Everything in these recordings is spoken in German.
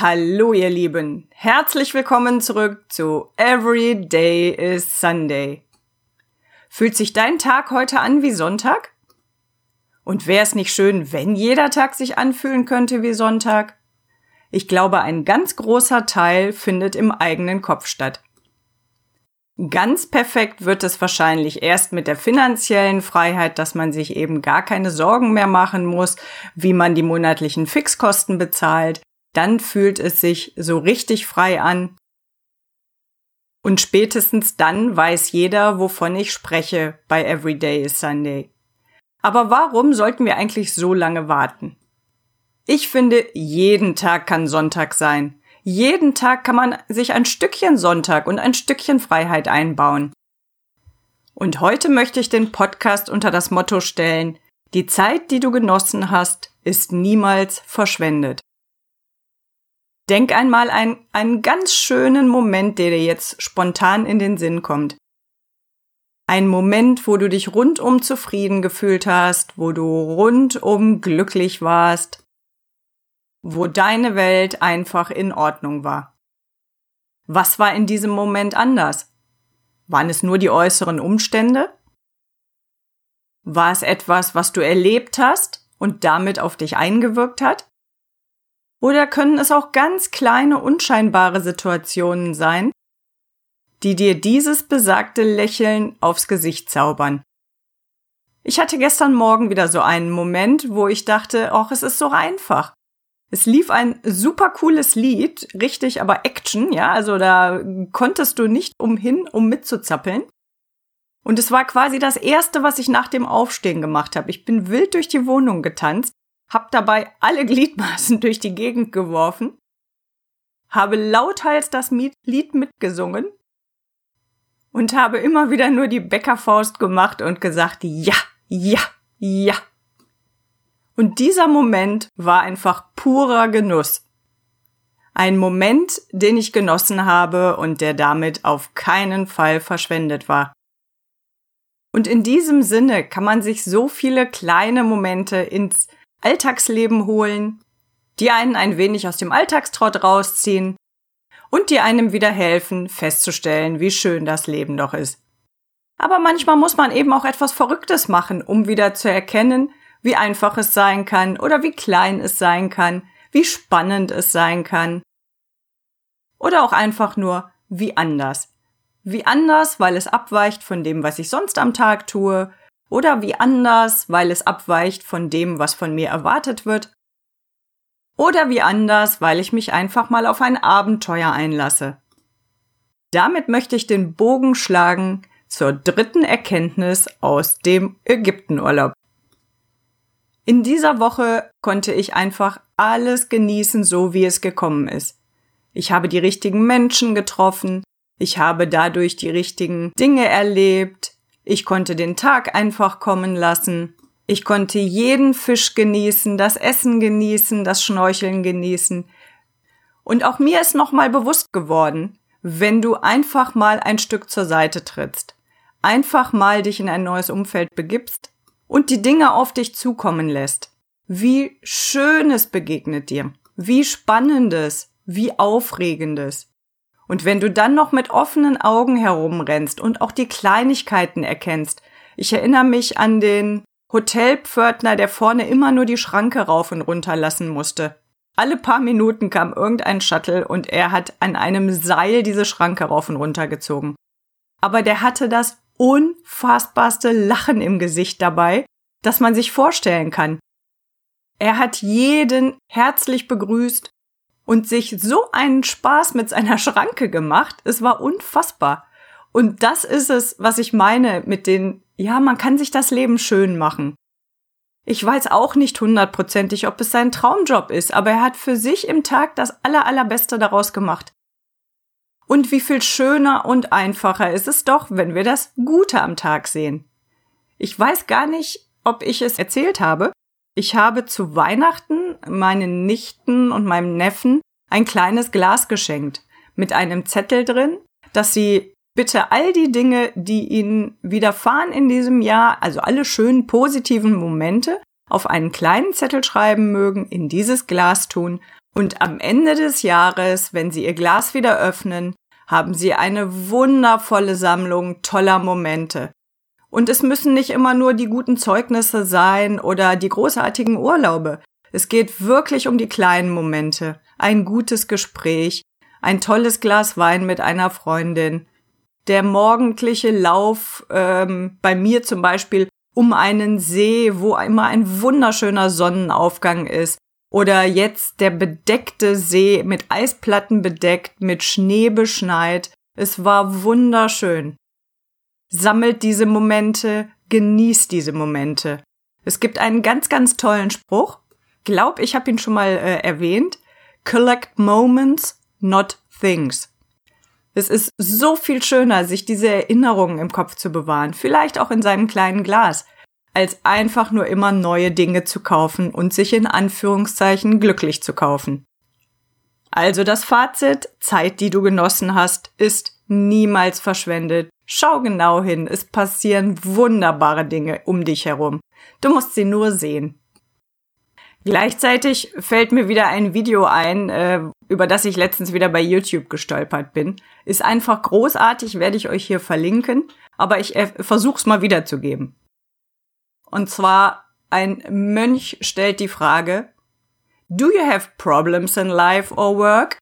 Hallo ihr Lieben, herzlich willkommen zurück zu Every Day is Sunday. Fühlt sich dein Tag heute an wie Sonntag? Und wäre es nicht schön, wenn jeder Tag sich anfühlen könnte wie Sonntag? Ich glaube, ein ganz großer Teil findet im eigenen Kopf statt. Ganz perfekt wird es wahrscheinlich erst mit der finanziellen Freiheit, dass man sich eben gar keine Sorgen mehr machen muss, wie man die monatlichen Fixkosten bezahlt. Dann fühlt es sich so richtig frei an. Und spätestens dann weiß jeder, wovon ich spreche bei Everyday is Sunday. Aber warum sollten wir eigentlich so lange warten? Ich finde, jeden Tag kann Sonntag sein. Jeden Tag kann man sich ein Stückchen Sonntag und ein Stückchen Freiheit einbauen. Und heute möchte ich den Podcast unter das Motto stellen, die Zeit, die du genossen hast, ist niemals verschwendet. Denk einmal an einen ganz schönen Moment, der dir jetzt spontan in den Sinn kommt. Ein Moment, wo du dich rundum zufrieden gefühlt hast, wo du rundum glücklich warst, wo deine Welt einfach in Ordnung war. Was war in diesem Moment anders? Waren es nur die äußeren Umstände? War es etwas, was du erlebt hast und damit auf dich eingewirkt hat? Oder können es auch ganz kleine, unscheinbare Situationen sein, die dir dieses besagte Lächeln aufs Gesicht zaubern? Ich hatte gestern Morgen wieder so einen Moment, wo ich dachte, ach, es ist so einfach. Es lief ein super cooles Lied, richtig, aber Action, ja, also da konntest du nicht umhin, um mitzuzappeln. Und es war quasi das erste, was ich nach dem Aufstehen gemacht habe. Ich bin wild durch die Wohnung getanzt, hab dabei alle Gliedmaßen durch die Gegend geworfen, habe lauthals das Lied mitgesungen und habe immer wieder nur die Bäckerfaust gemacht und gesagt, ja, ja, ja. Und dieser Moment war einfach purer Genuss. Ein Moment, den ich genossen habe und der damit auf keinen Fall verschwendet war. Und in diesem Sinne kann man sich so viele kleine Momente ins Alltagsleben holen, die einen ein wenig aus dem Alltagstrott rausziehen und die einem wieder helfen, festzustellen, wie schön das Leben doch ist. Aber manchmal muss man eben auch etwas Verrücktes machen, um wieder zu erkennen, wie einfach es sein kann oder wie klein es sein kann, wie spannend es sein kann. Oder auch einfach nur wie anders. Wie anders, weil es abweicht von dem, was ich sonst am Tag tue, oder wie anders, weil es abweicht von dem, was von mir erwartet wird, oder wie anders, weil ich mich einfach mal auf ein Abenteuer einlasse. Damit möchte ich den Bogen schlagen zur dritten Erkenntnis aus dem Ägyptenurlaub. In dieser Woche konnte ich einfach alles genießen, so wie es gekommen ist. Ich habe die richtigen Menschen getroffen, ich habe dadurch die richtigen Dinge erlebt, ich konnte den Tag einfach kommen lassen, ich konnte jeden Fisch genießen, das Essen genießen, das Schnorcheln genießen. Und auch mir ist nochmal bewusst geworden, wenn du einfach mal ein Stück zur Seite trittst, einfach mal dich in ein neues Umfeld begibst, und die Dinge auf dich zukommen lässt. Wie Schönes begegnet dir, wie Spannendes, wie Aufregendes. Und wenn du dann noch mit offenen Augen herumrennst und auch die Kleinigkeiten erkennst, ich erinnere mich an den Hotelpförtner, der vorne immer nur die Schranke rauf und runter lassen musste. Alle paar Minuten kam irgendein Shuttle und er hat an einem Seil diese Schranke rauf und runter gezogen. Aber der hatte das unfassbarste Lachen im Gesicht dabei, das man sich vorstellen kann. Er hat jeden herzlich begrüßt und sich so einen Spaß mit seiner Schranke gemacht. Es war unfassbar. Und das ist es, was ich meine mit den, ja, man kann sich das Leben schön machen. Ich weiß auch nicht hundertprozentig, ob es sein Traumjob ist, aber er hat für sich im Tag das aller, allerbeste daraus gemacht. Und wie viel schöner und einfacher ist es doch, wenn wir das Gute am Tag sehen. Ich weiß gar nicht, ob ich es erzählt habe. Ich habe zu Weihnachten meinen Nichten und meinem Neffen ein kleines Glas geschenkt mit einem Zettel drin, dass sie bitte all die Dinge, die ihnen widerfahren in diesem Jahr, also alle schönen positiven Momente, auf einen kleinen Zettel schreiben mögen, in dieses Glas tun und am Ende des Jahres, wenn sie ihr Glas wieder öffnen, haben sie eine wundervolle Sammlung toller Momente. Und es müssen nicht immer nur die guten Zeugnisse sein oder die großartigen Urlaube. Es geht wirklich um die kleinen Momente. Ein gutes Gespräch, ein tolles Glas Wein mit einer Freundin, der morgendliche Lauf ähm, bei mir zum Beispiel um einen See, wo immer ein wunderschöner Sonnenaufgang ist. Oder jetzt der bedeckte See mit Eisplatten bedeckt, mit Schnee beschneit. Es war wunderschön. Sammelt diese Momente, genießt diese Momente. Es gibt einen ganz, ganz tollen Spruch. Glaub, ich habe ihn schon mal äh, erwähnt. Collect moments, not things. Es ist so viel schöner, sich diese Erinnerungen im Kopf zu bewahren, vielleicht auch in seinem kleinen Glas, als einfach nur immer neue Dinge zu kaufen und sich in Anführungszeichen glücklich zu kaufen. Also das Fazit, Zeit, die du genossen hast, ist niemals verschwendet. Schau genau hin, es passieren wunderbare Dinge um dich herum. Du musst sie nur sehen. Gleichzeitig fällt mir wieder ein Video ein, äh, über das ich letztens wieder bei YouTube gestolpert bin. Ist einfach großartig, werde ich euch hier verlinken, aber ich äh, versuch's mal wiederzugeben. Und zwar ein Mönch stellt die Frage, Do you have problems in life or work?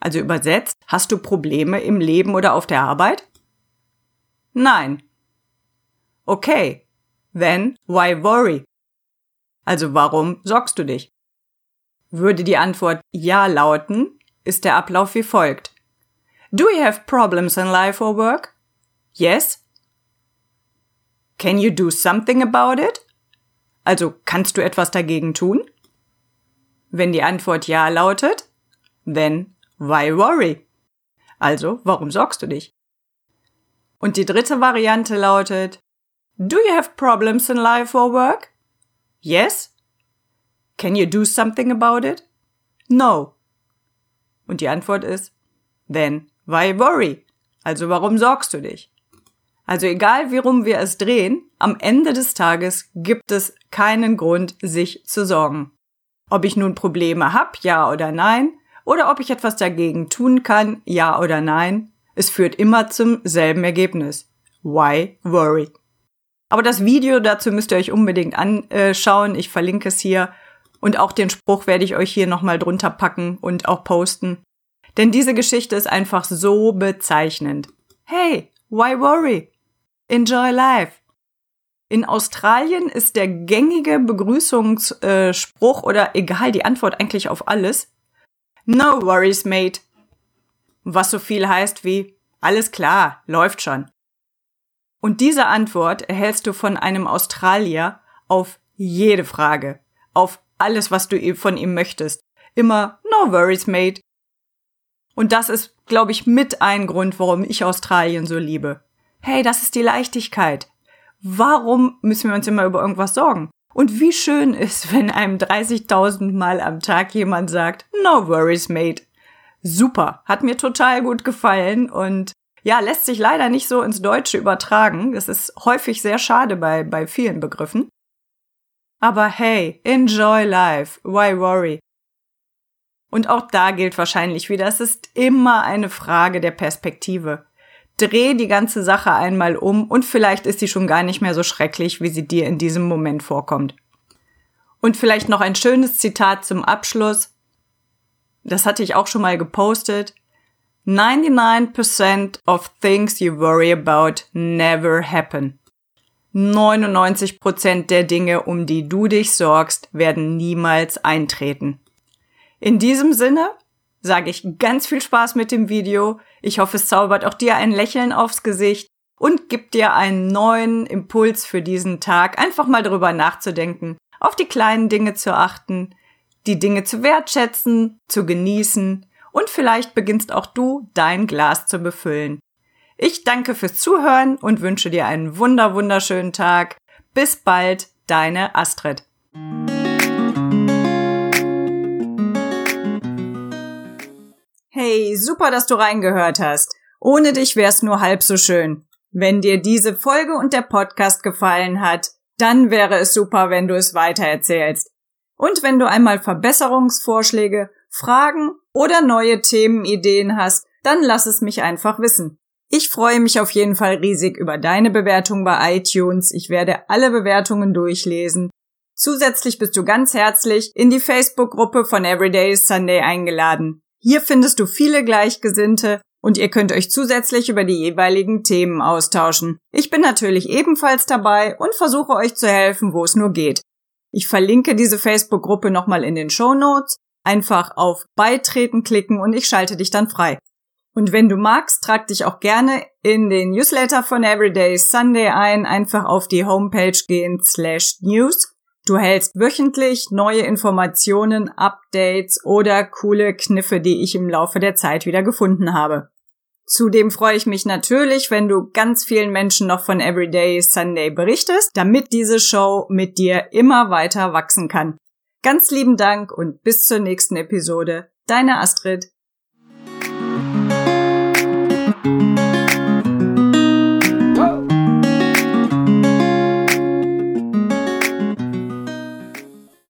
Also übersetzt, hast du Probleme im Leben oder auf der Arbeit? Nein. Okay. Then why worry? Also warum sorgst du dich? Würde die Antwort Ja lauten, ist der Ablauf wie folgt. Do you have problems in life or work? Yes. Can you do something about it? Also kannst du etwas dagegen tun? Wenn die Antwort Ja lautet, then why worry? Also warum sorgst du dich? Und die dritte Variante lautet, Do you have problems in life or work? Yes? Can you do something about it? No. Und die Antwort ist, then why worry? Also warum sorgst du dich? Also egal wie rum wir es drehen, am Ende des Tages gibt es keinen Grund, sich zu sorgen. Ob ich nun Probleme habe, ja oder nein, oder ob ich etwas dagegen tun kann, ja oder nein, es führt immer zum selben Ergebnis. Why worry? Aber das Video dazu müsst ihr euch unbedingt anschauen. Ich verlinke es hier. Und auch den Spruch werde ich euch hier nochmal drunter packen und auch posten. Denn diese Geschichte ist einfach so bezeichnend. Hey, why worry? Enjoy life. In Australien ist der gängige Begrüßungsspruch oder egal die Antwort eigentlich auf alles No worries, mate. Was so viel heißt wie alles klar, läuft schon. Und diese Antwort erhältst du von einem Australier auf jede Frage, auf alles, was du von ihm möchtest. Immer no worries, mate. Und das ist, glaube ich, mit ein Grund, warum ich Australien so liebe. Hey, das ist die Leichtigkeit. Warum müssen wir uns immer über irgendwas sorgen? Und wie schön ist, wenn einem 30.000 Mal am Tag jemand sagt, no worries, mate. Super, hat mir total gut gefallen und ja, lässt sich leider nicht so ins Deutsche übertragen. Das ist häufig sehr schade bei, bei vielen Begriffen. Aber hey, enjoy life, why worry? Und auch da gilt wahrscheinlich wieder, es ist immer eine Frage der Perspektive. Dreh die ganze Sache einmal um und vielleicht ist sie schon gar nicht mehr so schrecklich, wie sie dir in diesem Moment vorkommt. Und vielleicht noch ein schönes Zitat zum Abschluss. Das hatte ich auch schon mal gepostet. 99% of things you worry about never happen. 99% der Dinge, um die du dich sorgst, werden niemals eintreten. In diesem Sinne sage ich ganz viel Spaß mit dem Video. Ich hoffe, es zaubert auch dir ein Lächeln aufs Gesicht und gibt dir einen neuen Impuls für diesen Tag, einfach mal darüber nachzudenken, auf die kleinen Dinge zu achten, die Dinge zu wertschätzen, zu genießen und vielleicht beginnst auch du dein Glas zu befüllen. Ich danke fürs Zuhören und wünsche dir einen wunder wunderschönen Tag. Bis bald, deine Astrid. Hey, super, dass du reingehört hast. Ohne dich wär's nur halb so schön. Wenn dir diese Folge und der Podcast gefallen hat, dann wäre es super, wenn du es weitererzählst. Und wenn du einmal Verbesserungsvorschläge, Fragen oder neue Themenideen hast, dann lass es mich einfach wissen. Ich freue mich auf jeden Fall riesig über deine Bewertung bei iTunes. Ich werde alle Bewertungen durchlesen. Zusätzlich bist du ganz herzlich in die Facebook-Gruppe von Everyday Sunday eingeladen. Hier findest du viele Gleichgesinnte und ihr könnt euch zusätzlich über die jeweiligen Themen austauschen. Ich bin natürlich ebenfalls dabei und versuche euch zu helfen, wo es nur geht. Ich verlinke diese Facebook-Gruppe nochmal in den Show Notes. Einfach auf Beitreten klicken und ich schalte dich dann frei. Und wenn du magst, trag dich auch gerne in den Newsletter von Everyday Sunday ein, einfach auf die Homepage gehen slash news. Du hältst wöchentlich neue Informationen, Updates oder coole Kniffe, die ich im Laufe der Zeit wieder gefunden habe. Zudem freue ich mich natürlich, wenn du ganz vielen Menschen noch von Everyday Sunday berichtest, damit diese Show mit dir immer weiter wachsen kann. Ganz lieben Dank und bis zur nächsten Episode. Deine Astrid.